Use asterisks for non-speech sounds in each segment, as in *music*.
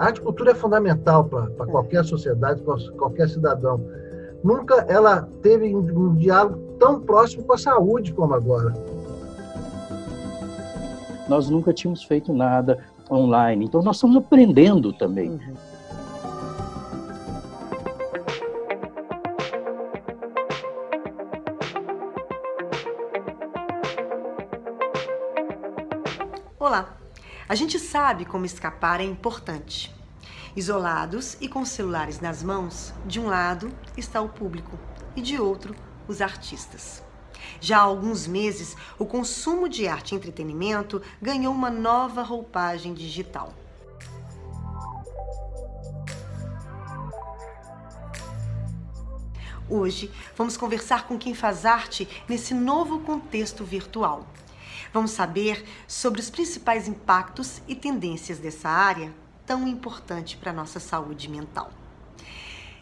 A arte cultura é fundamental para qualquer sociedade, para qualquer cidadão. Nunca ela teve um diálogo tão próximo com a saúde como agora. Nós nunca tínhamos feito nada online, então nós estamos aprendendo também. Uhum. A gente sabe como escapar é importante. Isolados e com celulares nas mãos, de um lado está o público e de outro os artistas. Já há alguns meses, o consumo de arte e entretenimento ganhou uma nova roupagem digital. Hoje, vamos conversar com quem faz arte nesse novo contexto virtual. Vamos saber sobre os principais impactos e tendências dessa área tão importante para a nossa saúde mental.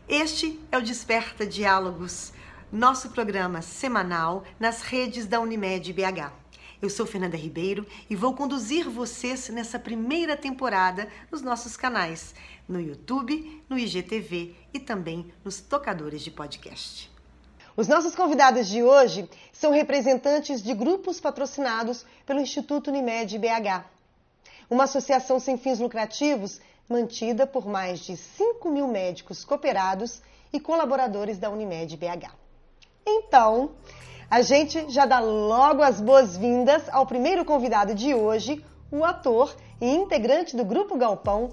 Este é o Desperta Diálogos, nosso programa semanal nas redes da Unimed BH. Eu sou Fernanda Ribeiro e vou conduzir vocês nessa primeira temporada nos nossos canais, no YouTube, no IGTV e também nos tocadores de podcast. Os nossos convidados de hoje são representantes de grupos patrocinados pelo Instituto Unimed BH, uma associação sem fins lucrativos mantida por mais de 5 mil médicos cooperados e colaboradores da Unimed BH. Então, a gente já dá logo as boas-vindas ao primeiro convidado de hoje, o ator e integrante do Grupo Galpão,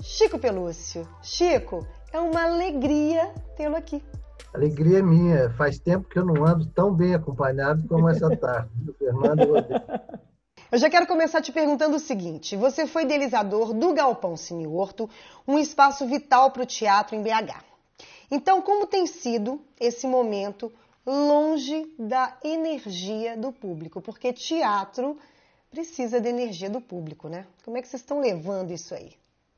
Chico Pelúcio. Chico, é uma alegria tê-lo aqui. Alegria minha. Faz tempo que eu não ando tão bem acompanhado como essa tarde. Fernando *laughs* Eu já quero começar te perguntando o seguinte: você foi idealizador do Galpão Cine Horto, um espaço vital para o teatro em BH. Então, como tem sido esse momento longe da energia do público? Porque teatro precisa da energia do público, né? Como é que vocês estão levando isso aí?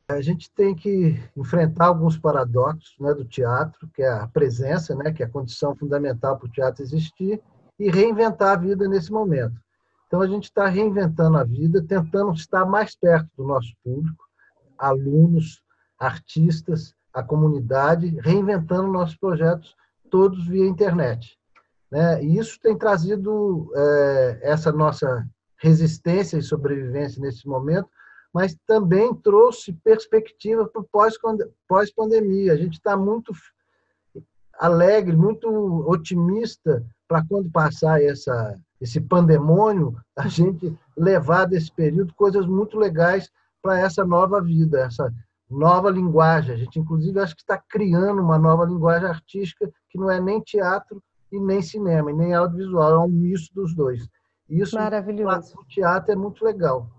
A gente tem que enfrentar alguns paradoxos né, do teatro, que é a presença, né, que é a condição fundamental para o teatro existir, e reinventar a vida nesse momento. Então, a gente está reinventando a vida, tentando estar mais perto do nosso público, alunos, artistas, a comunidade, reinventando nossos projetos todos via internet. Né? E isso tem trazido é, essa nossa resistência e sobrevivência nesse momento mas também trouxe perspectiva para o pós-pandemia. A gente está muito alegre, muito otimista para quando passar essa, esse pandemônio, a gente levar desse período coisas muito legais para essa nova vida, essa nova linguagem. A gente, inclusive, acho que está criando uma nova linguagem artística que não é nem teatro e nem cinema, e nem audiovisual, é um misto dos dois. Isso, Maravilhoso. o teatro é muito legal.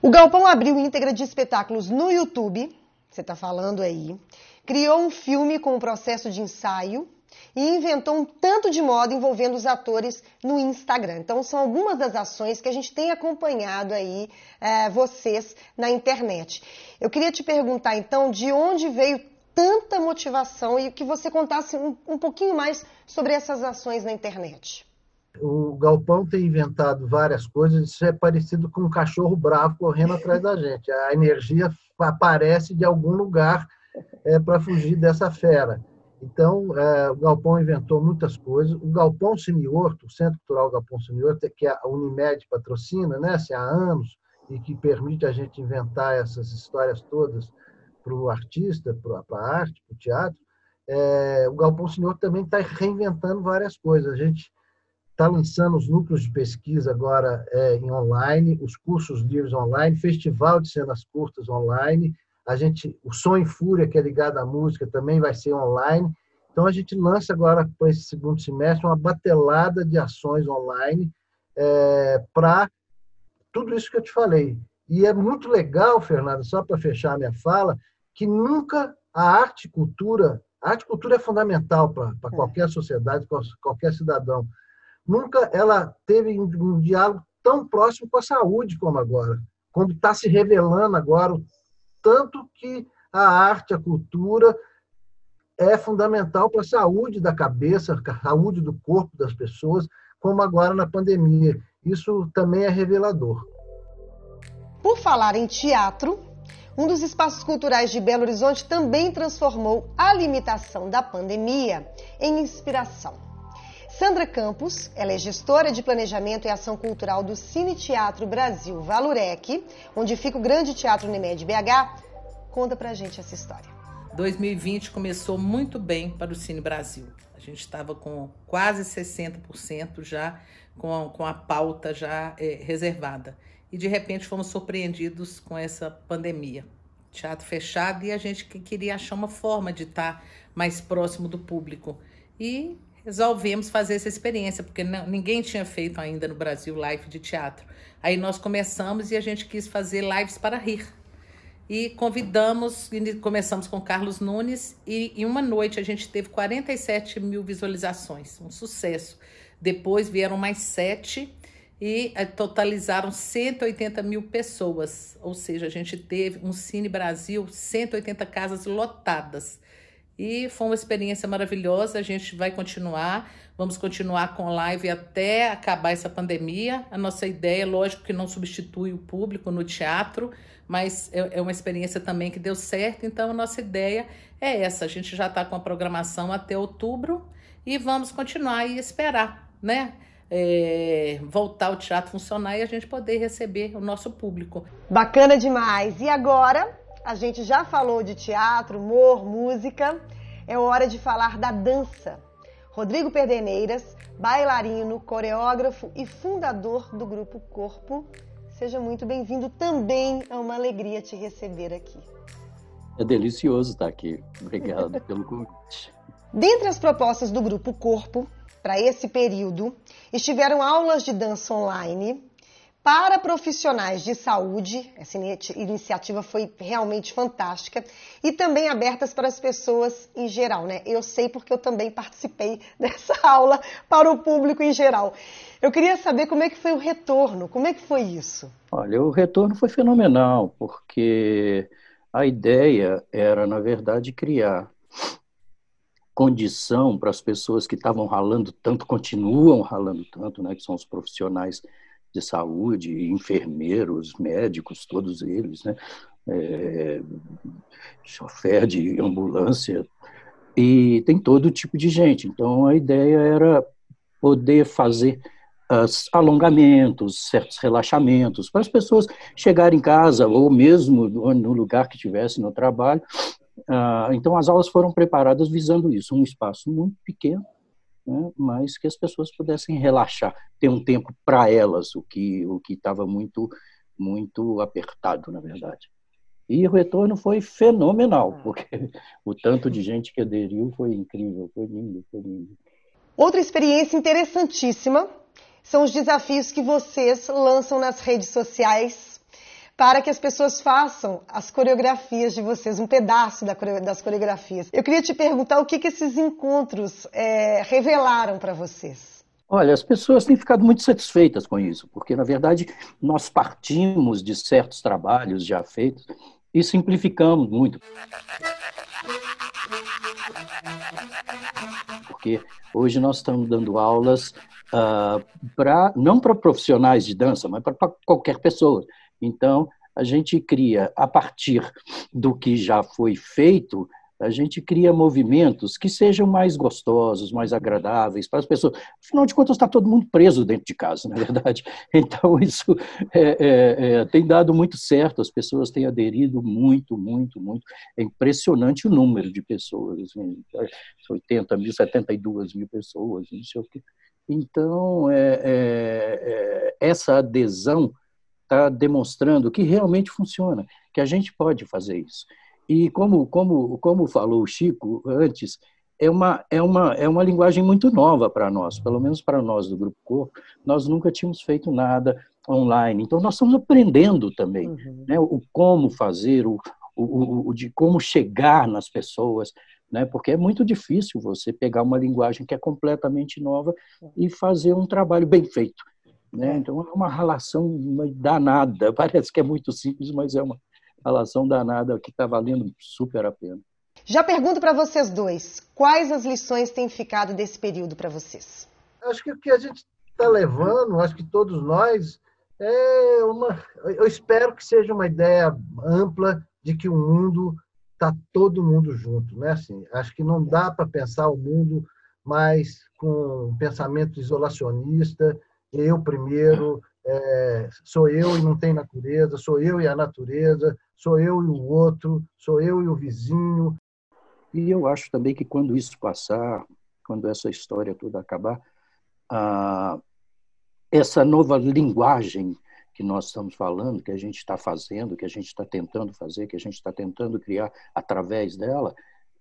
O Galpão abriu íntegra de espetáculos no YouTube, você está falando aí, criou um filme com um processo de ensaio e inventou um tanto de moda envolvendo os atores no Instagram. Então, são algumas das ações que a gente tem acompanhado aí é, vocês na internet. Eu queria te perguntar, então, de onde veio tanta motivação e que você contasse um, um pouquinho mais sobre essas ações na internet o Galpão tem inventado várias coisas, isso é parecido com um cachorro bravo correndo atrás da gente. A energia aparece de algum lugar é, para fugir dessa fera. Então, é, o Galpão inventou muitas coisas. O Galpão Seniorto, o Centro Cultural Galpão Seniorto, que a Unimed patrocina né, assim, há anos e que permite a gente inventar essas histórias todas para o artista, para a arte, para o teatro, é, o Galpão Senhor também está reinventando várias coisas. A gente está lançando os núcleos de pesquisa agora é, em online, os cursos livres online, festival de cenas curtas online, a gente, o Som em Fúria, que é ligado à música, também vai ser online. Então, a gente lança agora, para esse segundo semestre, uma batelada de ações online é, para tudo isso que eu te falei. E é muito legal, Fernanda, só para fechar a minha fala, que nunca a arte e cultura, a arte e cultura é fundamental para é. qualquer sociedade, qualquer cidadão nunca ela teve um diálogo tão próximo com a saúde como agora, como está se revelando agora, o tanto que a arte, a cultura é fundamental para a saúde da cabeça, a saúde do corpo das pessoas, como agora na pandemia. Isso também é revelador. Por falar em teatro, um dos espaços culturais de Belo Horizonte também transformou a limitação da pandemia em inspiração. Sandra Campos, ela é gestora de planejamento e ação cultural do Cine Teatro Brasil Valurec, onde fica o Grande Teatro Unimed BH. Conta pra gente essa história. 2020 começou muito bem para o Cine Brasil. A gente estava com quase 60% já com a, com a pauta já é, reservada. E de repente fomos surpreendidos com essa pandemia. Teatro fechado e a gente queria achar uma forma de estar mais próximo do público. E resolvemos fazer essa experiência, porque não, ninguém tinha feito ainda no Brasil live de teatro. Aí nós começamos e a gente quis fazer lives para rir. E convidamos, começamos com Carlos Nunes, e em uma noite a gente teve 47 mil visualizações, um sucesso. Depois vieram mais sete e eh, totalizaram 180 mil pessoas. Ou seja, a gente teve um Cine Brasil, 180 casas lotadas. E foi uma experiência maravilhosa. A gente vai continuar, vamos continuar com live até acabar essa pandemia. A nossa ideia, lógico que não substitui o público no teatro, mas é, é uma experiência também que deu certo. Então, a nossa ideia é essa. A gente já está com a programação até outubro e vamos continuar e esperar né? É, voltar o teatro funcionar e a gente poder receber o nosso público. Bacana demais! E agora, a gente já falou de teatro, humor, música, é hora de falar da dança. Rodrigo Perdeneiras, bailarino, coreógrafo e fundador do grupo Corpo. Seja muito bem-vindo também, é uma alegria te receber aqui. É delicioso estar aqui. Obrigado *laughs* pelo convite. Dentre as propostas do grupo Corpo, para esse período, estiveram aulas de dança online para profissionais de saúde. Essa iniciativa foi realmente fantástica e também abertas para as pessoas em geral, né? Eu sei porque eu também participei *laughs* dessa aula para o público em geral. Eu queria saber como é que foi o retorno, como é que foi isso? Olha, o retorno foi fenomenal, porque a ideia era, na verdade, criar condição para as pessoas que estavam ralando tanto, continuam ralando tanto, né, que são os profissionais de saúde, enfermeiros, médicos, todos eles, né, é, chofer de ambulância, e tem todo tipo de gente. Então, a ideia era poder fazer uh, alongamentos, certos relaxamentos, para as pessoas chegarem em casa ou mesmo no lugar que estivesse no trabalho. Ah, então, as aulas foram preparadas visando isso, um espaço muito pequeno, né, mas que as pessoas pudessem relaxar, ter um tempo para elas, o que o que estava muito muito apertado, na verdade. E o retorno foi fenomenal, ah. porque o tanto de gente que aderiu foi incrível, foi lindo, foi lindo. Outra experiência interessantíssima são os desafios que vocês lançam nas redes sociais para que as pessoas façam as coreografias de vocês, um pedaço das coreografias. Eu queria te perguntar o que, que esses encontros é, revelaram para vocês. Olha, as pessoas têm ficado muito satisfeitas com isso, porque, na verdade, nós partimos de certos trabalhos já feitos e simplificamos muito. Porque hoje nós estamos dando aulas uh, pra, não para profissionais de dança, mas para qualquer pessoa. Então, a gente cria, a partir do que já foi feito, a gente cria movimentos que sejam mais gostosos, mais agradáveis para as pessoas. Afinal de contas, está todo mundo preso dentro de casa, *laughs* na é verdade. Então, isso é, é, é, tem dado muito certo, as pessoas têm aderido muito, muito, muito. É impressionante o número de pessoas, assim, 80 mil, 72 mil pessoas, não sei o quê. Então, é, é essa adesão está demonstrando que realmente funciona, que a gente pode fazer isso. E como, como, como falou o Chico antes, é uma, é uma, é uma linguagem muito nova para nós, pelo menos para nós do Grupo Corpo. Nós nunca tínhamos feito nada online, então nós estamos aprendendo também uhum. né, o como fazer, o, o, o, de como chegar nas pessoas, né, porque é muito difícil você pegar uma linguagem que é completamente nova e fazer um trabalho bem feito. Né? É. Então é uma relação danada. *laughs* Parece que é muito simples, mas é uma relação danada que está valendo super a pena. Já pergunto para vocês dois, quais as lições têm ficado desse período para vocês? Acho que o que a gente está levando, acho que todos nós, é uma. Eu espero que seja uma ideia ampla de que o mundo está todo mundo junto, né? Assim, acho que não dá para pensar o mundo mais com um pensamento isolacionista, eu primeiro, é, sou eu e não tem natureza, sou eu e a natureza, sou eu e o outro, sou eu e o vizinho. E eu acho também que quando isso passar, quando essa história toda acabar, ah, essa nova linguagem que nós estamos falando, que a gente está fazendo, que a gente está tentando fazer, que a gente está tentando criar através dela,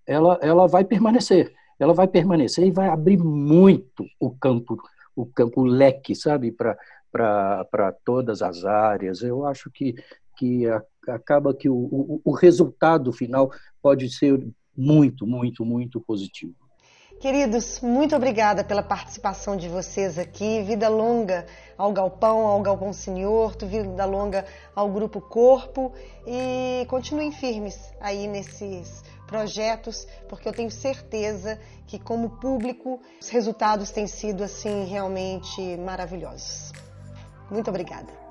ela, ela vai permanecer. Ela vai permanecer e vai abrir muito o campo, o campo leque, sabe, para todas as áreas. Eu acho que, que acaba que o, o, o resultado final pode ser muito, muito, muito positivo. Queridos, muito obrigada pela participação de vocês aqui. Vida longa ao Galpão, ao Galpão Senhor, vida longa ao Grupo Corpo e continuem firmes aí nesses projetos, porque eu tenho certeza que como público os resultados têm sido assim realmente maravilhosos. Muito obrigada.